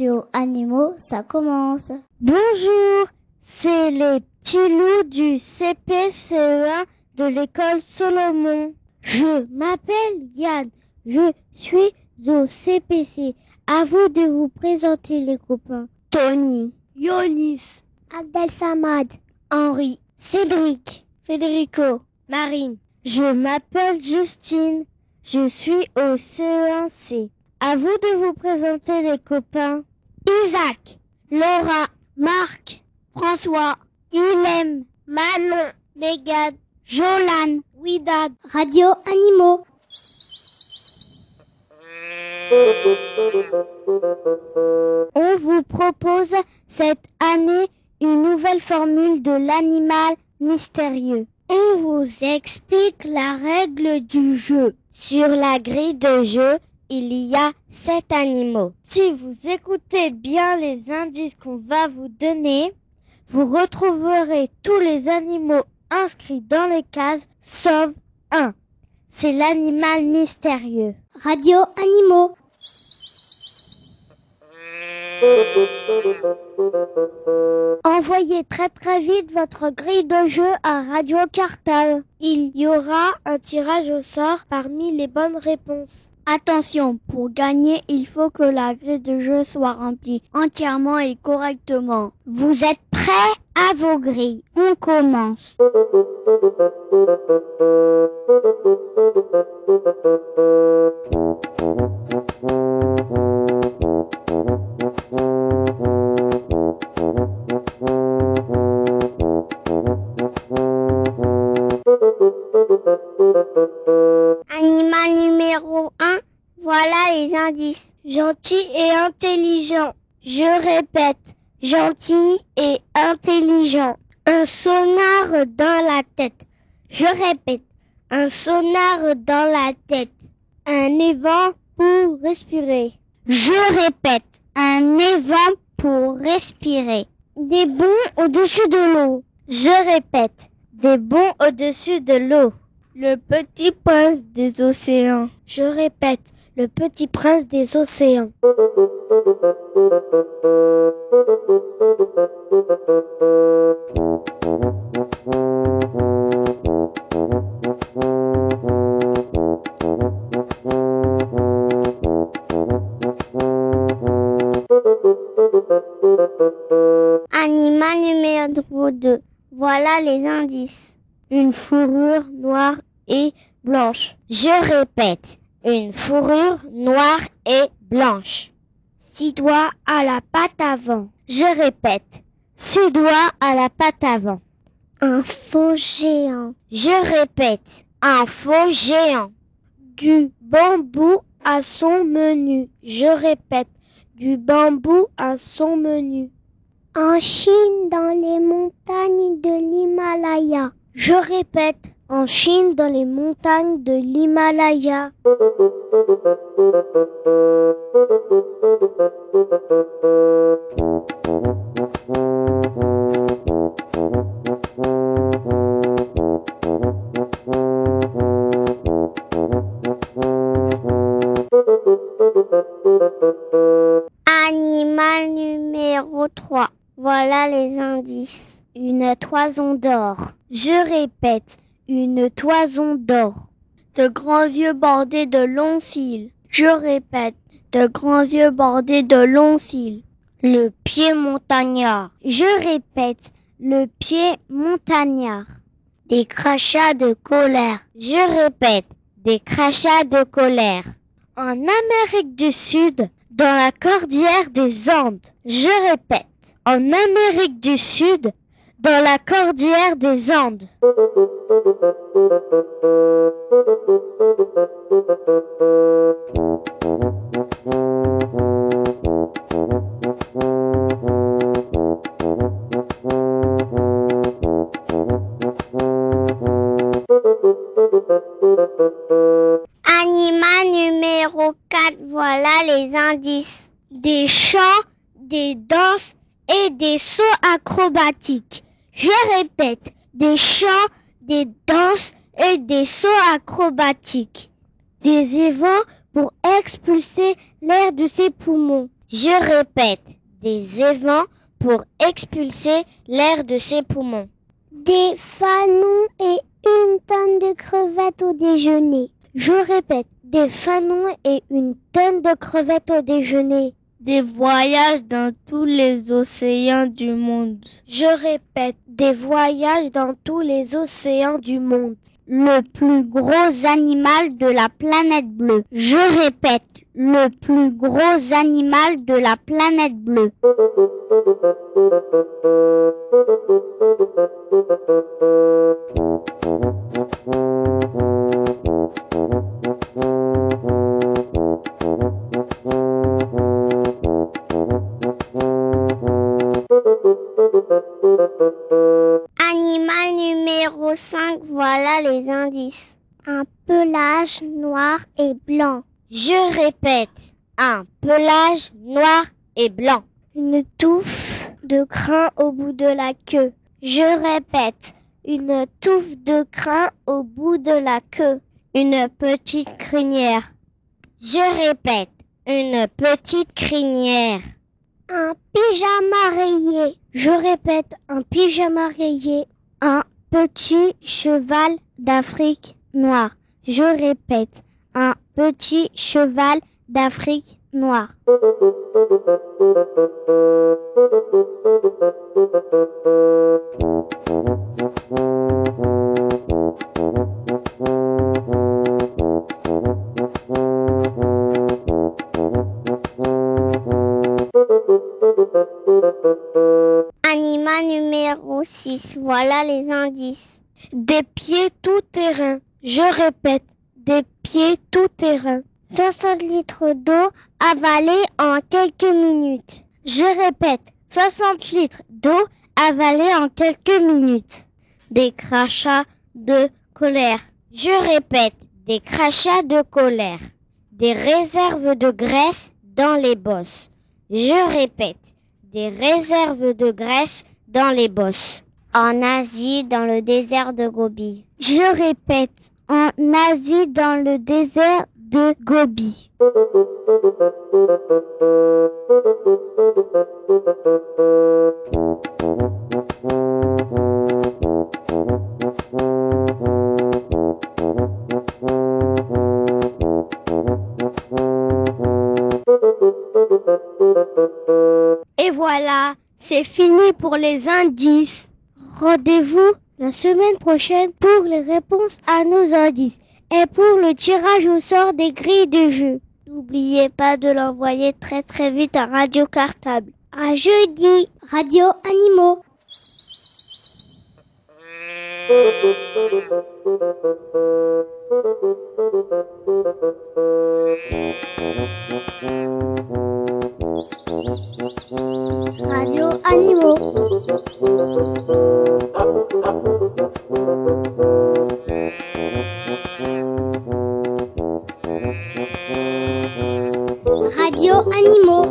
Radio Animaux, ça commence. Bonjour, c'est les petits loups du CPCE1 de l'école Solomon. Je m'appelle Yann, je suis au CPC. À vous de vous présenter les copains. Tony, Yonis, Abdel Samad. Henri, Cédric, Federico, Marine. Je m'appelle Justine, je suis au CE1C. À vous de vous présenter les copains. Isaac, Laura, Marc, François, Ilem, Manon, Megan, Jolan, Widad. Radio Animaux. On vous propose cette année une nouvelle formule de l'animal mystérieux. On vous explique la règle du jeu. Sur la grille de jeu, il y a sept animaux. Si vous écoutez bien les indices qu'on va vous donner, vous retrouverez tous les animaux inscrits dans les cases, sauf un. C'est l'animal mystérieux. Radio Animaux. Envoyez très très vite votre grille de jeu à Radio Cartal. Il y aura un tirage au sort parmi les bonnes réponses. Attention, pour gagner, il faut que la grille de jeu soit remplie entièrement et correctement. Vous êtes prêts à vos grilles? On commence. Et intelligent. Je répète, gentil et intelligent. Un sonar dans la tête. Je répète, un sonar dans la tête. Un évent pour respirer. Je répète, un évent pour respirer. Des bons au-dessus de l'eau. Je répète, des bons au-dessus de l'eau. Le petit prince des océans. Je répète, le petit prince des océans. Animal numéro 2, voilà les indices. Une fourrure noire et blanche. Je répète, une fourrure noire et blanche. Six doigts à la patte avant. Je répète, six doigts à la patte avant. Un faux géant. Je répète, un faux géant. Du bambou à son menu. Je répète, du bambou à son menu. En Chine, dans les montagnes de l'Himalaya. Je répète, en Chine, dans les montagnes de l'Himalaya. Animal numéro 3, voilà les indices. Une toison d'or. Je répète, une toison d'or. De grands yeux bordés de longs cils. Je répète, de grands yeux bordés de longs cils. Le pied montagnard. Je répète, le pied montagnard. Des crachats de colère. Je répète, des crachats de colère. En Amérique du Sud, dans la cordillère des Andes. Je répète, en Amérique du Sud, dans la cordillère des Andes. Animal numéro 4, voilà les indices. Des chants, des danses et des sauts acrobatiques. Je répète, des chants, des danses et des sauts acrobatiques. Des évents pour expulser l'air de ses poumons. Je répète, des évents pour expulser l'air de ses poumons. Des fanons et une tonne de crevettes au déjeuner. Je répète, des fanons et une tonne de crevettes au déjeuner. Des voyages dans tous les océans du monde. Je répète, des voyages dans tous les océans du monde. Le plus gros animal de la planète bleue. Je répète, le plus gros animal de la planète bleue. Animal numéro 5, voilà les indices. Un pelage noir et blanc. Je répète, un pelage noir et blanc. Une touffe de crin au bout de la queue. Je répète, une touffe de crin au bout de la queue. Une petite crinière. Je répète, une petite crinière. Un pyjama rayé. Je répète, un pyjama rayé. Un petit cheval d'Afrique noire. Je répète, un petit cheval d'Afrique noire. Des pieds tout terrain. Je répète, des pieds tout terrain. 60 litres d'eau avalée en quelques minutes. Je répète, 60 litres d'eau avalée en quelques minutes. Des crachats de colère. Je répète, des crachats de colère. Des réserves de graisse dans les bosses. Je répète, des réserves de graisse dans les bosses. En Asie, dans le désert de Gobi. Je répète, en Asie, dans le désert de Gobi. Et voilà, c'est fini pour les indices. Rendez-vous la semaine prochaine pour les réponses à nos indices et pour le tirage au sort des grilles de jeu. N'oubliez pas de l'envoyer très très vite à Radio Cartable. À jeudi, Radio Animaux. Radio Animaux. Radio Animaux.